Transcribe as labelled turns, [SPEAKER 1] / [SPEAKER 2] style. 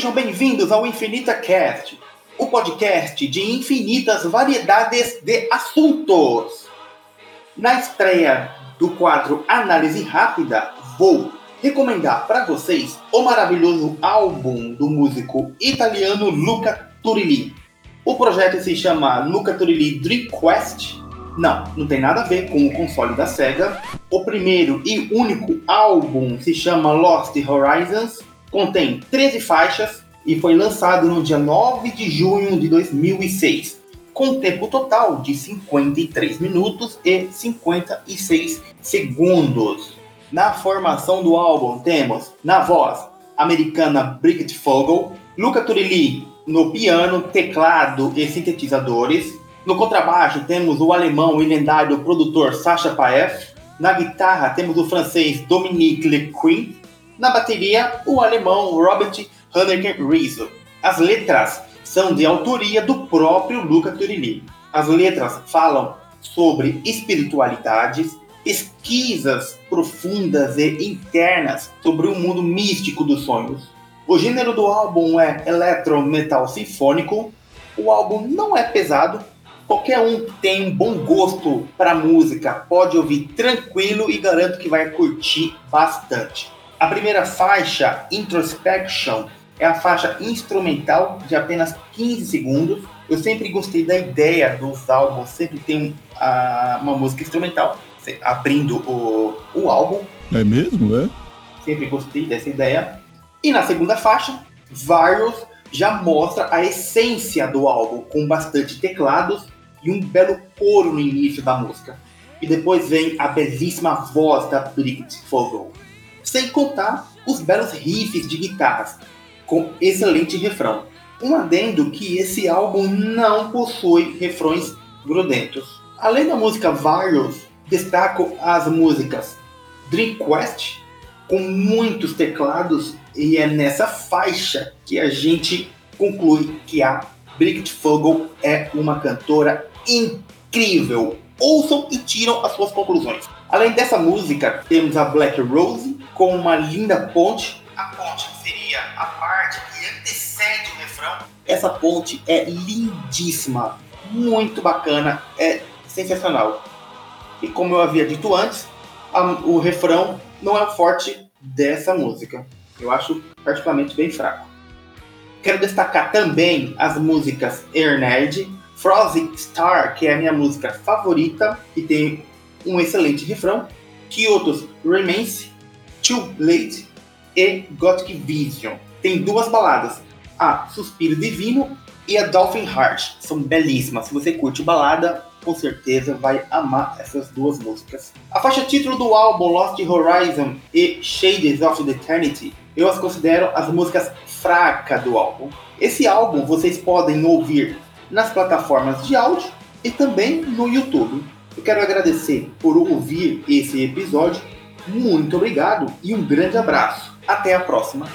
[SPEAKER 1] Sejam bem-vindos ao Infinita Cast, o podcast de infinitas variedades de assuntos. Na estreia do quadro Análise Rápida, vou recomendar para vocês o maravilhoso álbum do músico italiano Luca Turilli. O projeto se chama Luca Turilli Dream Quest. Não, não tem nada a ver com o console da Sega. O primeiro e único álbum se chama Lost Horizons. Contém 13 faixas e foi lançado no dia 9 de junho de 2006, com tempo total de 53 minutos e 56 segundos. Na formação do álbum temos na voz americana Brigitte Fogel, Luca Turilli no piano, teclado e sintetizadores. No contrabaixo temos o alemão e lendário produtor Sacha Paef. Na guitarra temos o francês Dominique Lequin. Na bateria, o alemão Robert Hanneken Rizzo. As letras são de autoria do próprio Luca Turilli. As letras falam sobre espiritualidades, pesquisas profundas e internas sobre o mundo místico dos sonhos. O gênero do álbum é electro metal sinfônico. O álbum não é pesado. Qualquer um que tem um bom gosto para música pode ouvir tranquilo e garanto que vai curtir bastante. A primeira faixa, Introspection, é a faixa instrumental de apenas 15 segundos. Eu sempre gostei da ideia dos álbuns, sempre tem uh, uma música instrumental abrindo o, o álbum.
[SPEAKER 2] É mesmo, é?
[SPEAKER 1] Sempre gostei dessa ideia. E na segunda faixa, Virus já mostra a essência do álbum, com bastante teclados e um belo coro no início da música. E depois vem a belíssima voz da Brigitte Fogel. Sem contar os belos riffs de guitarras, com excelente refrão. Um adendo que esse álbum não possui refrões grudentos. Além da música Virus, destaco as músicas Dream Quest, com muitos teclados, e é nessa faixa que a gente conclui que a Brigitte Fogel é uma cantora incrível. Ouçam e tiram as suas conclusões. Além dessa música, temos a Black Rose com uma linda ponte. A ponte seria a parte que antecede o refrão. Essa ponte é lindíssima, muito bacana, é sensacional. E como eu havia dito antes, a, o refrão não é o forte dessa música. Eu acho particularmente bem fraco. Quero destacar também as músicas Air Nerd, Frozen Star, que é a minha música favorita e tem um excelente refrão, Kyoto's Remains, Too Late e Gothic Vision. Tem duas baladas, a Suspiro Divino e a Dolphin Heart. São belíssimas. Se você curte balada, com certeza vai amar essas duas músicas. A faixa título do álbum Lost Horizon e Shades of the Eternity, eu as considero as músicas fracas do álbum. Esse álbum vocês podem ouvir nas plataformas de áudio e também no YouTube. Eu quero agradecer por ouvir esse episódio. Muito obrigado e um grande abraço. Até a próxima.